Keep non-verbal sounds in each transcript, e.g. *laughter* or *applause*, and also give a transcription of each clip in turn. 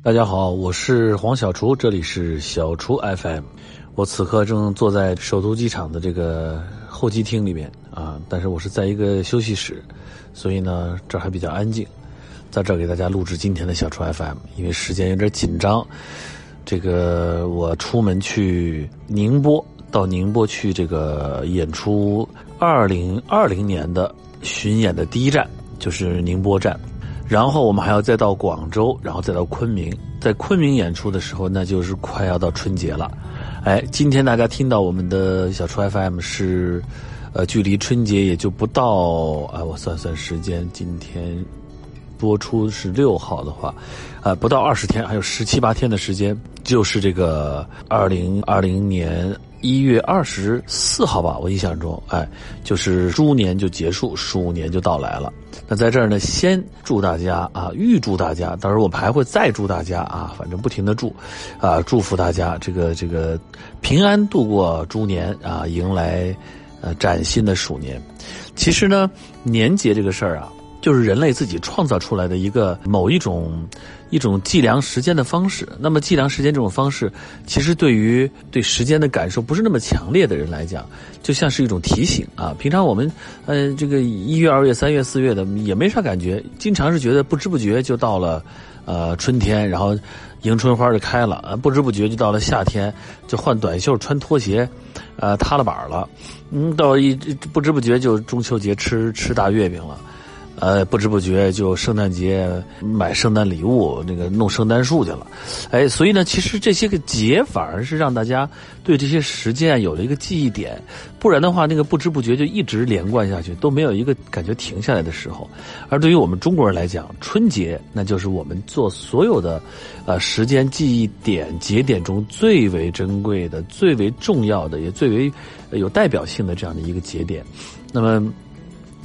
大家好，我是黄小厨，这里是小厨 FM。我此刻正坐在首都机场的这个候机厅里面啊，但是我是在一个休息室，所以呢这还比较安静，在这儿给大家录制今天的小厨 FM。因为时间有点紧张，这个我出门去宁波，到宁波去这个演出二零二零年的巡演的第一站就是宁波站。然后我们还要再到广州，然后再到昆明。在昆明演出的时候，那就是快要到春节了。哎，今天大家听到我们的小初 FM 是，呃，距离春节也就不到，哎，我算算时间，今天播出是六号的话，呃，不到二十天，还有十七八天的时间，就是这个二零二零年一月二十四号吧，我印象中，哎，就是猪年就结束，鼠年就到来了。那在这儿呢，先祝大家啊，预祝大家，到时候我们还会再祝大家啊，反正不停的祝，啊，祝福大家这个这个平安度过猪年啊，迎来呃崭新的鼠年。其实呢，年节这个事儿啊。就是人类自己创造出来的一个某一种一种计量时间的方式。那么计量时间这种方式，其实对于对时间的感受不是那么强烈的人来讲，就像是一种提醒啊。平常我们，呃，这个一月、二月、三月、四月的也没啥感觉，经常是觉得不知不觉就到了，呃，春天，然后迎春花就开了啊，不知不觉就到了夏天，就换短袖穿拖鞋，呃，塌了板了，嗯，到一不知不觉就中秋节吃吃大月饼了。呃，不知不觉就圣诞节买圣诞礼物，那个弄圣诞树去了，哎，所以呢，其实这些个节反而是让大家对这些时间有了一个记忆点，不然的话，那个不知不觉就一直连贯下去，都没有一个感觉停下来的时候。而对于我们中国人来讲，春节那就是我们做所有的，呃，时间记忆点节点中最为珍贵的、最为重要的，也最为有代表性的这样的一个节点。那么。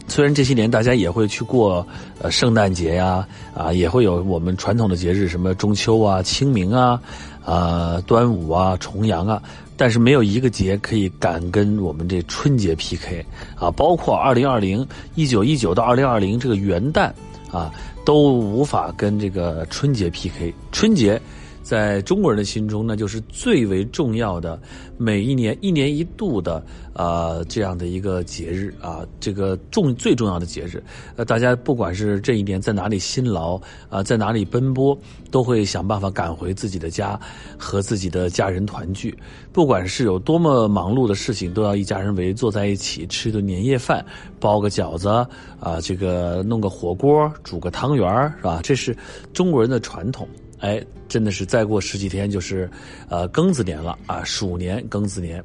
虽然这些年大家也会去过，呃，圣诞节呀，啊，也会有我们传统的节日，什么中秋啊、清明啊、啊端午啊、重阳啊，但是没有一个节可以敢跟我们这春节 PK 啊！包括二零二零一九一九到二零二零这个元旦啊，都无法跟这个春节 PK。春节。在中国人的心中，那就是最为重要的，每一年一年一度的啊这样的一个节日啊，这个重最重要的节日。呃，大家不管是这一年在哪里辛劳啊，在哪里奔波，都会想办法赶回自己的家，和自己的家人团聚。不管是有多么忙碌的事情，都要一家人围坐在一起吃顿年夜饭，包个饺子啊，这个弄个火锅，煮个汤圆是吧？这是中国人的传统。哎，真的是再过十几天就是，呃，庚子年了啊，鼠年庚子年。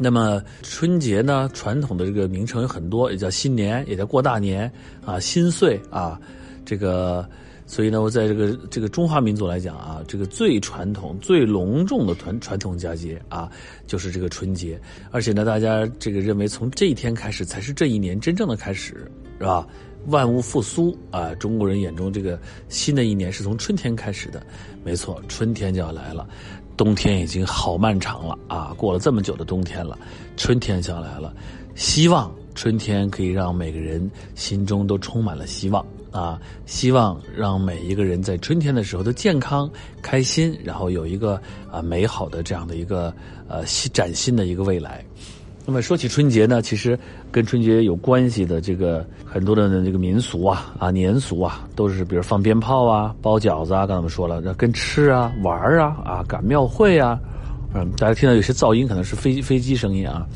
那么春节呢，传统的这个名称有很多，也叫新年，也叫过大年啊，新岁啊，这个，所以呢，我在这个这个中华民族来讲啊，这个最传统、最隆重的传传统佳节啊，就是这个春节。而且呢，大家这个认为从这一天开始才是这一年真正的开始，是吧？万物复苏啊！中国人眼中这个新的一年是从春天开始的，没错，春天就要来了。冬天已经好漫长了啊，过了这么久的冬天了，春天就要来了。希望春天可以让每个人心中都充满了希望啊！希望让每一个人在春天的时候都健康、开心，然后有一个啊美好的这样的一个呃崭新的一个未来。那么说起春节呢，其实跟春节有关系的这个很多的这个民俗啊啊年俗啊，都是比如放鞭炮啊、包饺子啊，刚才我们说了，那跟吃啊、玩啊啊、赶庙会啊，嗯，大家听到有些噪音可能是飞机飞机声音啊，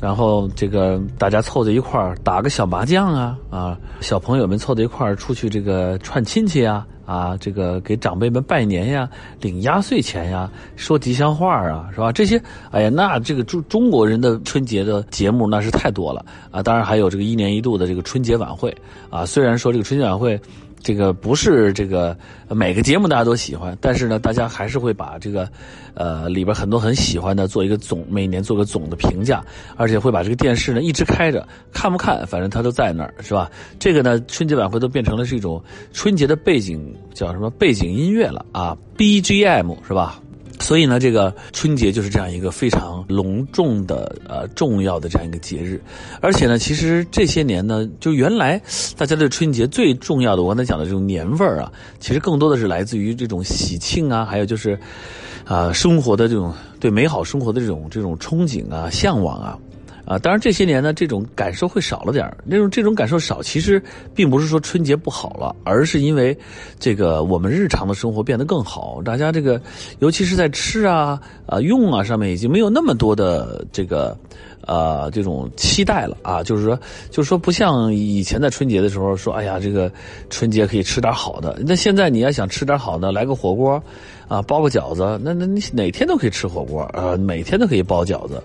然后这个大家凑在一块儿打个小麻将啊啊，小朋友们凑在一块儿出去这个串亲戚啊。啊，这个给长辈们拜年呀，领压岁钱呀，说吉祥话啊，是吧？这些，哎呀，那这个中中国人的春节的节目那是太多了啊！当然还有这个一年一度的这个春节晚会啊。虽然说这个春节晚会。这个不是这个每个节目大家都喜欢，但是呢，大家还是会把这个，呃，里边很多很喜欢的做一个总，每年做个总的评价，而且会把这个电视呢一直开着，看不看，反正它都在那儿，是吧？这个呢，春节晚会都变成了是一种春节的背景，叫什么背景音乐了啊？BGM 是吧？所以呢，这个春节就是这样一个非常隆重的、呃重要的这样一个节日。而且呢，其实这些年呢，就原来大家对春节最重要的，我刚才讲的这种年味儿啊，其实更多的是来自于这种喜庆啊，还有就是，啊生活的这种对美好生活的这种这种憧憬啊、向往啊。啊，当然这些年呢，这种感受会少了点那种这种感受少，其实并不是说春节不好了，而是因为这个我们日常的生活变得更好，大家这个尤其是在吃啊、啊用啊上面，已经没有那么多的这个呃这种期待了啊。就是说，就是说，不像以前在春节的时候说，哎呀，这个春节可以吃点好的。那现在你要想吃点好的，来个火锅啊，包个饺子，那那你哪天都可以吃火锅呃，每天都可以包饺子。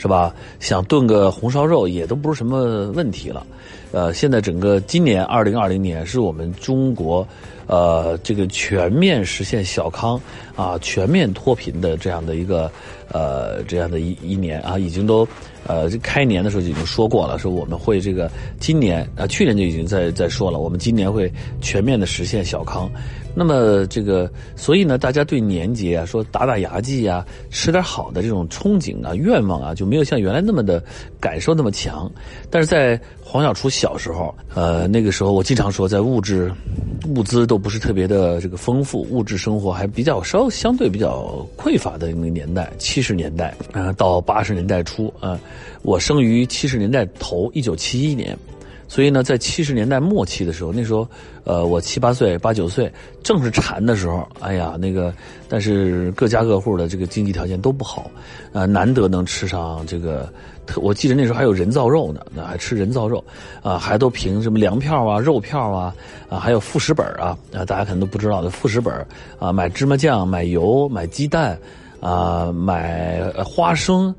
是吧？想炖个红烧肉也都不是什么问题了。呃，现在整个今年二零二零年是我们中国，呃，这个全面实现小康啊，全面脱贫的这样的一个呃这样的一一年啊，已经都呃开年的时候就已经说过了，说我们会这个今年啊，去年就已经在在说了，我们今年会全面的实现小康。那么这个，所以呢，大家对年节啊，说打打牙祭啊，吃点好的这种憧憬啊、愿望啊，就没有像原来那么的感受那么强。但是在黄小厨小时候，呃，那个时候我经常说，在物质物资都不是特别的这个丰富，物质生活还比较稍相对比较匮乏的那个年代，七十年代啊到八十年代初啊，我生于七十年代头，一九七一年。所以呢，在七十年代末期的时候，那时候，呃，我七八岁、八九岁，正是馋的时候。哎呀，那个，但是各家各户的这个经济条件都不好，啊，难得能吃上这个。我记得那时候还有人造肉呢，那还吃人造肉，啊，还都凭什么粮票啊、肉票啊，啊，还有副食本啊，啊，大家可能都不知道的副食本啊，买芝麻酱、买油、买鸡蛋，啊，买花生。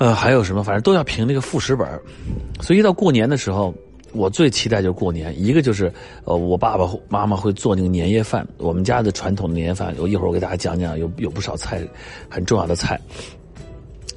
呃，还有什么？反正都要凭那个副食本所以一到过年的时候，我最期待就是过年。一个就是，呃，我爸爸妈妈会做那个年夜饭，我们家的传统的年夜饭，我一会儿我给大家讲讲，有有不少菜，很重要的菜。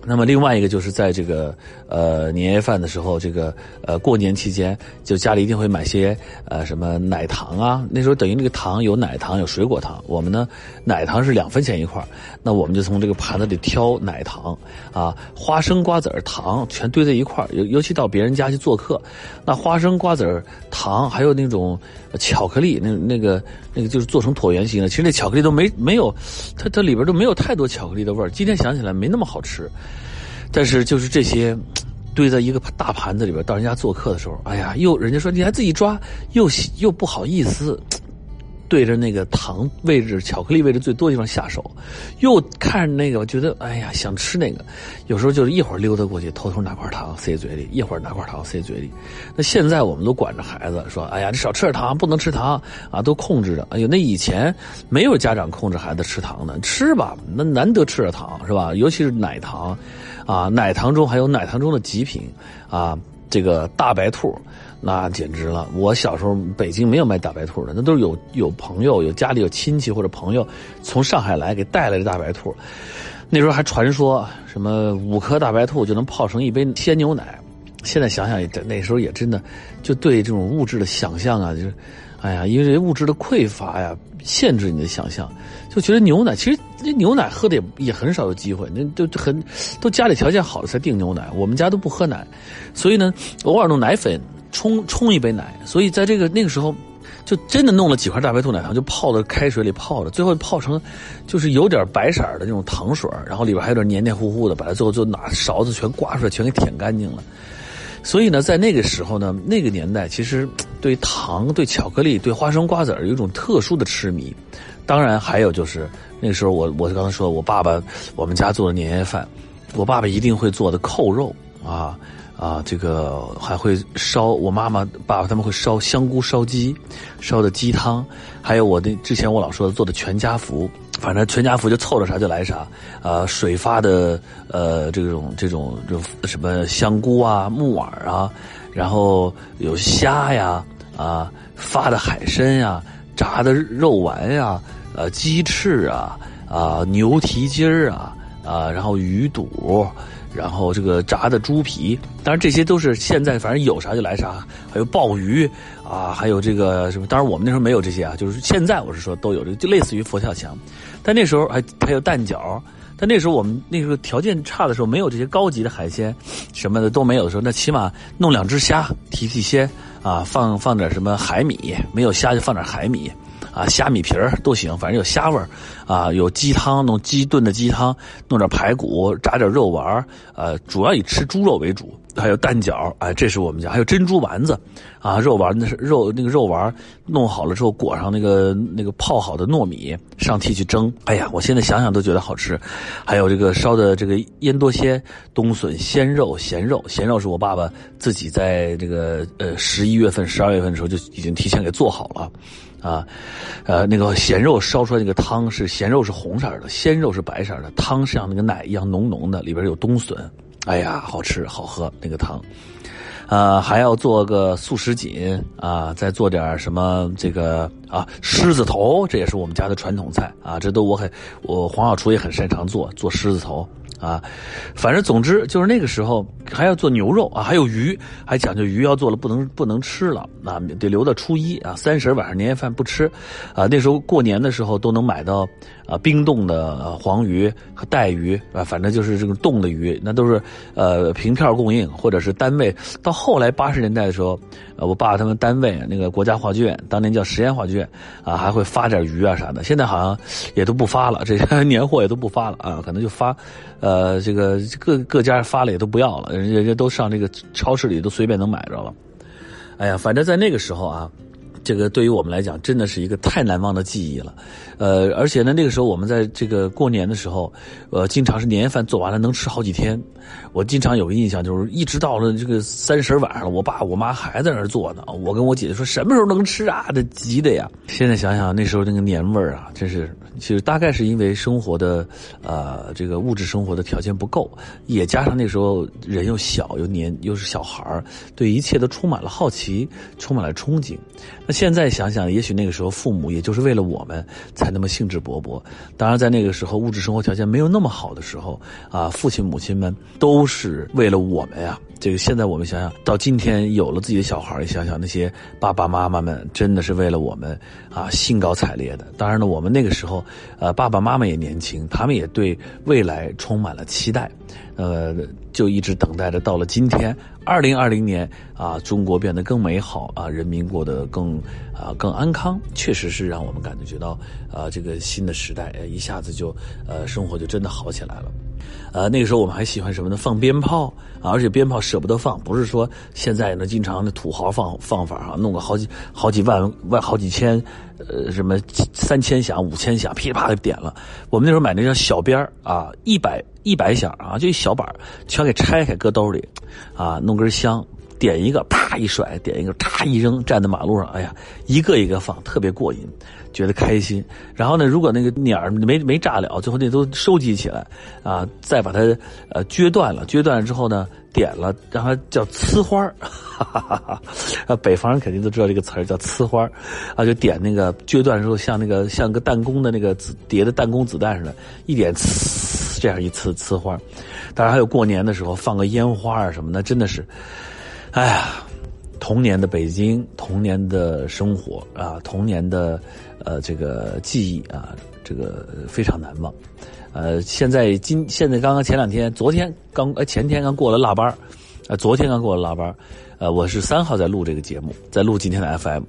那么另外一个就是在这个呃年夜饭的时候，这个呃过年期间，就家里一定会买些呃什么奶糖啊。那时候等于那个糖有奶糖有水果糖，我们呢奶糖是两分钱一块那我们就从这个盘子里挑奶糖啊，花生瓜子儿糖全堆在一块尤尤其到别人家去做客，那花生瓜子儿糖还有那种巧克力，那那个那个就是做成椭圆形的，其实那巧克力都没没有，它它里边都没有太多巧克力的味儿。今天想起来没那么好吃。但是就是这些，*tsk* 堆在一个大盘子里边，到人家做客的时候，哎呀，又人家说你还自己抓，又又不好意思，*tsk* 对着那个糖位置、巧克力位置最多的地方下手，又看那个，我觉得哎呀想吃那个，有时候就是一会儿溜达过去，偷偷拿块糖塞嘴里，一会儿拿块糖塞嘴里。那现在我们都管着孩子说，哎呀，你少吃点糖，不能吃糖啊，都控制着。哎呦，那以前没有家长控制孩子吃糖的，吃吧，那难得吃点糖是吧？尤其是奶糖。啊，奶糖中还有奶糖中的极品，啊，这个大白兔，那简直了！我小时候北京没有卖大白兔的，那都是有有朋友、有家里有亲戚或者朋友从上海来给带来的大白兔。那时候还传说什么五颗大白兔就能泡成一杯鲜牛奶。现在想想也，那时候也真的就对这种物质的想象啊，就是。哎呀，因为这物质的匮乏呀，限制你的想象，就觉得牛奶其实那牛奶喝的也也很少有机会，那都很都家里条件好了才订牛奶，我们家都不喝奶，所以呢，偶尔弄奶粉冲冲一杯奶，所以在这个那个时候，就真的弄了几块大白兔奶糖，就泡在开水里泡着，最后泡成就是有点白色的那种糖水，然后里边还有点黏黏糊糊的，把它最后就拿勺子全刮出来，全给舔干净了。所以呢，在那个时候呢，那个年代，其实对糖、对巧克力、对花生瓜子儿有一种特殊的痴迷。当然，还有就是那时候，我我刚才说，我爸爸我们家做的年夜饭，我爸爸一定会做的扣肉啊啊，这个还会烧我妈妈、爸爸他们会烧香菇烧鸡，烧的鸡汤，还有我的之前我老说的做的全家福。反正全家福就凑着啥就来啥，啊，水发的呃这种这种就什么香菇啊、木耳啊，然后有虾呀，啊，发的海参呀，炸的肉丸呀，呃，鸡翅啊，啊，牛蹄筋儿啊，啊，然后鱼肚，然后这个炸的猪皮，当然这些都是现在反正有啥就来啥，还有鲍鱼啊，还有这个什么，当然我们那时候没有这些啊，就是现在我是说都有这个，就类似于佛跳墙，但那时候还还有蛋饺，但那时候我们那时候条件差的时候，没有这些高级的海鲜什么的都没有的时候，那起码弄两只虾提提鲜啊，放放点什么海米，没有虾就放点海米。啊，虾米皮儿都行，反正有虾味儿，啊，有鸡汤，弄鸡炖的鸡汤，弄点排骨，炸点肉丸儿，呃，主要以吃猪肉为主，还有蛋饺，哎，这是我们家，还有珍珠丸子，啊，肉丸那是肉那个肉丸弄好了之后裹上那个那个泡好的糯米上屉去蒸，哎呀，我现在想想都觉得好吃，还有这个烧的这个腌多鲜冬笋鲜肉咸肉，咸肉是我爸爸自己在这个呃十一月份十二月份的时候就已经提前给做好了。啊，呃，那个咸肉烧出来那个汤是咸肉是红色的，鲜肉是白色的，汤像那个奶一样浓浓的，里边有冬笋，哎呀，好吃好喝那个汤，呃，还要做个素什锦啊，再做点什么这个啊狮子头，这也是我们家的传统菜啊，这都我很我黄小厨也很擅长做做狮子头。啊，反正总之就是那个时候还要做牛肉啊，还有鱼，还讲究鱼要做了不能不能吃了，啊，得留到初一啊，三十晚上年夜饭不吃，啊，那时候过年的时候都能买到啊冰冻的黄鱼和带鱼啊，反正就是这个冻的鱼，那都是呃凭票供应或者是单位。到后来八十年代的时候，我爸他们单位那个国家话剧院，当年叫实验话剧院啊，还会发点鱼啊啥的，现在好像也都不发了，这些 *laughs* 年货也都不发了啊，可能就发呃。呃，这个各各家发了也都不要了，人家都上这个超市里都随便能买着了。哎呀，反正在那个时候啊。这个对于我们来讲，真的是一个太难忘的记忆了，呃，而且呢，那个时候我们在这个过年的时候，呃，经常是年夜饭做完了能吃好几天。我经常有个印象，就是一直到了这个三十晚上，我爸我妈还在那儿做呢。我跟我姐姐说，什么时候能吃啊？这急的呀！现在想想，那时候那个年味儿啊，真是，其实大概是因为生活的，呃，这个物质生活的条件不够，也加上那时候人又小又年又是小孩儿，对一切都充满了好奇，充满了憧憬。现在想想，也许那个时候父母也就是为了我们才那么兴致勃勃。当然，在那个时候物质生活条件没有那么好的时候，啊，父亲母亲们都是为了我们呀。这个现在我们想想到今天有了自己的小孩，想想那些爸爸妈妈们真的是为了我们啊，兴高采烈的。当然了，我们那个时候，呃，爸爸妈妈也年轻，他们也对未来充满了期待。呃，就一直等待着，到了今天，*laughs* 二零二零年啊，中国变得更美好啊，人民过得更啊更安康，确实是让我们感觉到啊，这个新的时代一下子就呃生活就真的好起来了。呃，那个时候我们还喜欢什么呢？放鞭炮啊，而且鞭炮舍不得放，不是说现在呢经常的土豪放放法啊，弄个好几好几万万好几千，呃，什么三千响、五千响，噼里啪啦点了。我们那时候买那叫小鞭儿啊，一百一百响啊，就一小板全给拆开搁兜里，啊，弄根香。点一个，啪一甩；点一个，啪一扔。站在马路上，哎呀，一个一个放，特别过瘾，觉得开心。然后呢，如果那个鸟儿没没炸了，最后那都收集起来，啊，再把它呃撅断了。撅断了之后呢，点了，让它叫呲花儿。啊，北方人肯定都知道这个词叫呲花，啊，就点那个撅断之后，像那个像个弹弓的那个子叠的弹弓子弹似的，一点呲，这样一呲呲花。当然还有过年的时候放个烟花啊什么的，真的是。哎呀，童年的北京，童年的生活啊，童年的呃这个记忆啊，这个非常难忘。呃，现在今现在刚刚前两天，昨天刚呃前天刚过了腊八啊，昨天刚过了腊八呃，我是三号在录这个节目，在录今天的 FM。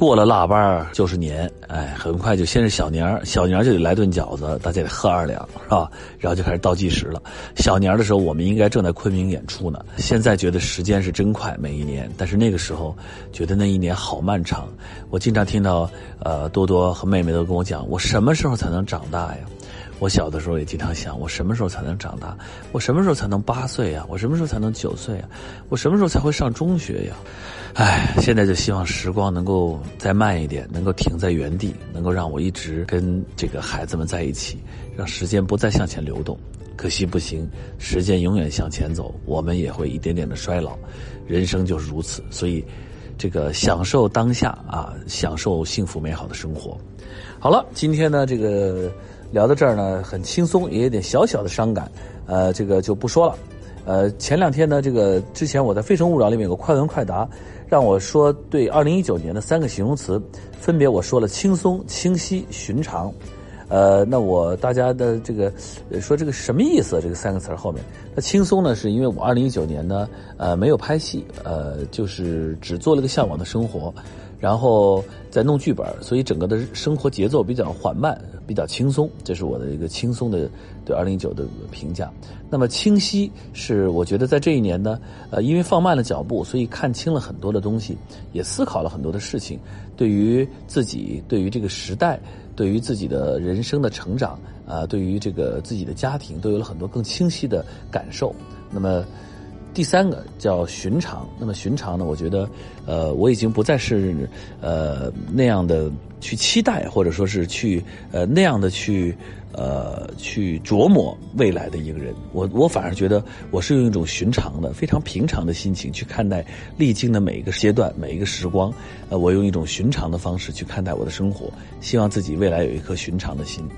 过了腊八就是年，哎，很快就先是小年小年就得来顿饺子，大家得喝二两，是吧？然后就开始倒计时了。小年的时候，我们应该正在昆明演出呢。现在觉得时间是真快，每一年，但是那个时候觉得那一年好漫长。我经常听到，呃，多多和妹妹都跟我讲，我什么时候才能长大呀？我小的时候也经常想，我什么时候才能长大？我什么时候才能八岁呀？我什么时候才能九岁呀？我什么时候才会上中学呀？唉，现在就希望时光能够再慢一点，能够停在原地，能够让我一直跟这个孩子们在一起，让时间不再向前流动。可惜不行，时间永远向前走，我们也会一点点的衰老。人生就是如此，所以这个享受当下啊，享受幸福美好的生活。好了，今天呢，这个。聊到这儿呢，很轻松，也有点小小的伤感，呃，这个就不说了。呃，前两天呢，这个之前我在《非诚勿扰》里面有个快问快答，让我说对二零一九年的三个形容词，分别我说了轻松、清晰、寻常。呃，那我大家的这个说这个什么意思？这个三个词后面，那轻松呢，是因为我二零一九年呢，呃，没有拍戏，呃，就是只做了个向往的生活，然后在弄剧本，所以整个的生活节奏比较缓慢，比较轻松，这是我的一个轻松的对二零一九的评价。那么清晰是我觉得在这一年呢，呃，因为放慢了脚步，所以看清了很多的东西，也思考了很多的事情，对于自己，对于这个时代。对于自己的人生的成长啊，对于这个自己的家庭，都有了很多更清晰的感受。那么，第三个叫寻常。那么寻常呢？我觉得，呃，我已经不再是呃那样的去期待，或者说是去呃那样的去。呃，去琢磨未来的一个人，我我反而觉得我是用一种寻常的、非常平常的心情去看待历经的每一个阶段、每一个时光。呃，我用一种寻常的方式去看待我的生活，希望自己未来有一颗寻常的心。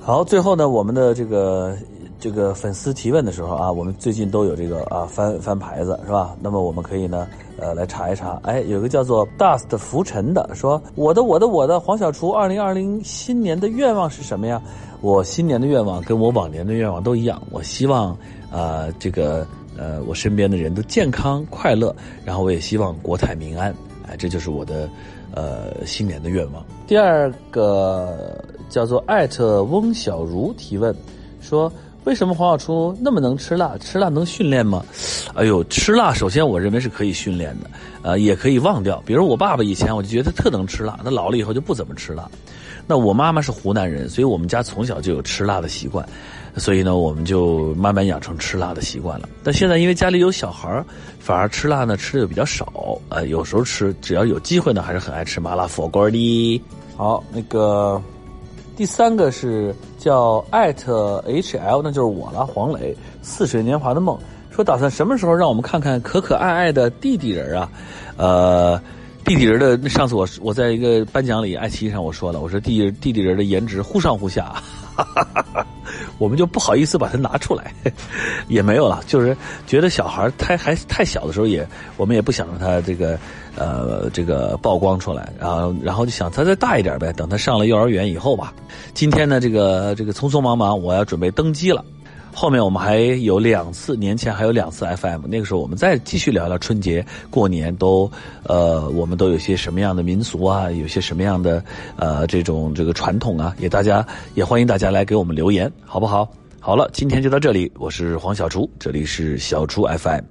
好，最后呢，我们的这个这个粉丝提问的时候啊，我们最近都有这个啊翻翻牌子是吧？那么我们可以呢，呃，来查一查。哎，有个叫做 Dust 浮尘的说，我的我的我的黄小厨，二零二零新年的愿望是什么呀？我新年的愿望跟我往年的愿望都一样，我希望，呃，这个，呃，我身边的人都健康快乐，然后我也希望国泰民安，哎，这就是我的，呃，新年的愿望。第二个叫做艾特翁小茹提问，说为什么黄小厨那么能吃辣？吃辣能训练吗？哎呦，吃辣首先我认为是可以训练的，呃，也可以忘掉。比如我爸爸以前我就觉得特能吃辣，他老了以后就不怎么吃辣。那我妈妈是湖南人，所以我们家从小就有吃辣的习惯，所以呢，我们就慢慢养成吃辣的习惯了。但现在因为家里有小孩反而吃辣呢吃的又比较少，呃，有时候吃，只要有机会呢，还是很爱吃麻辣火锅的。好，那个第三个是叫艾特 HL，那就是我了，黄磊，似水年华的梦，说打算什么时候让我们看看可可爱爱的弟弟人啊，呃。弟弟人的上次我我在一个颁奖礼爱奇艺上我说了，我说弟弟弟人的颜值忽上忽下，哈哈哈哈我们就不好意思把它拿出来，*laughs* 也没有了，就是觉得小孩太还太小的时候也，我们也不想让他这个呃这个曝光出来，然后然后就想他再大一点呗，等他上了幼儿园以后吧。今天呢，这个这个匆匆忙忙，我要准备登机了。后面我们还有两次，年前还有两次 FM，那个时候我们再继续聊聊春节过年都，呃，我们都有些什么样的民俗啊，有些什么样的呃这种这个传统啊，也大家也欢迎大家来给我们留言，好不好？好了，今天就到这里，我是黄小厨，这里是小厨 FM。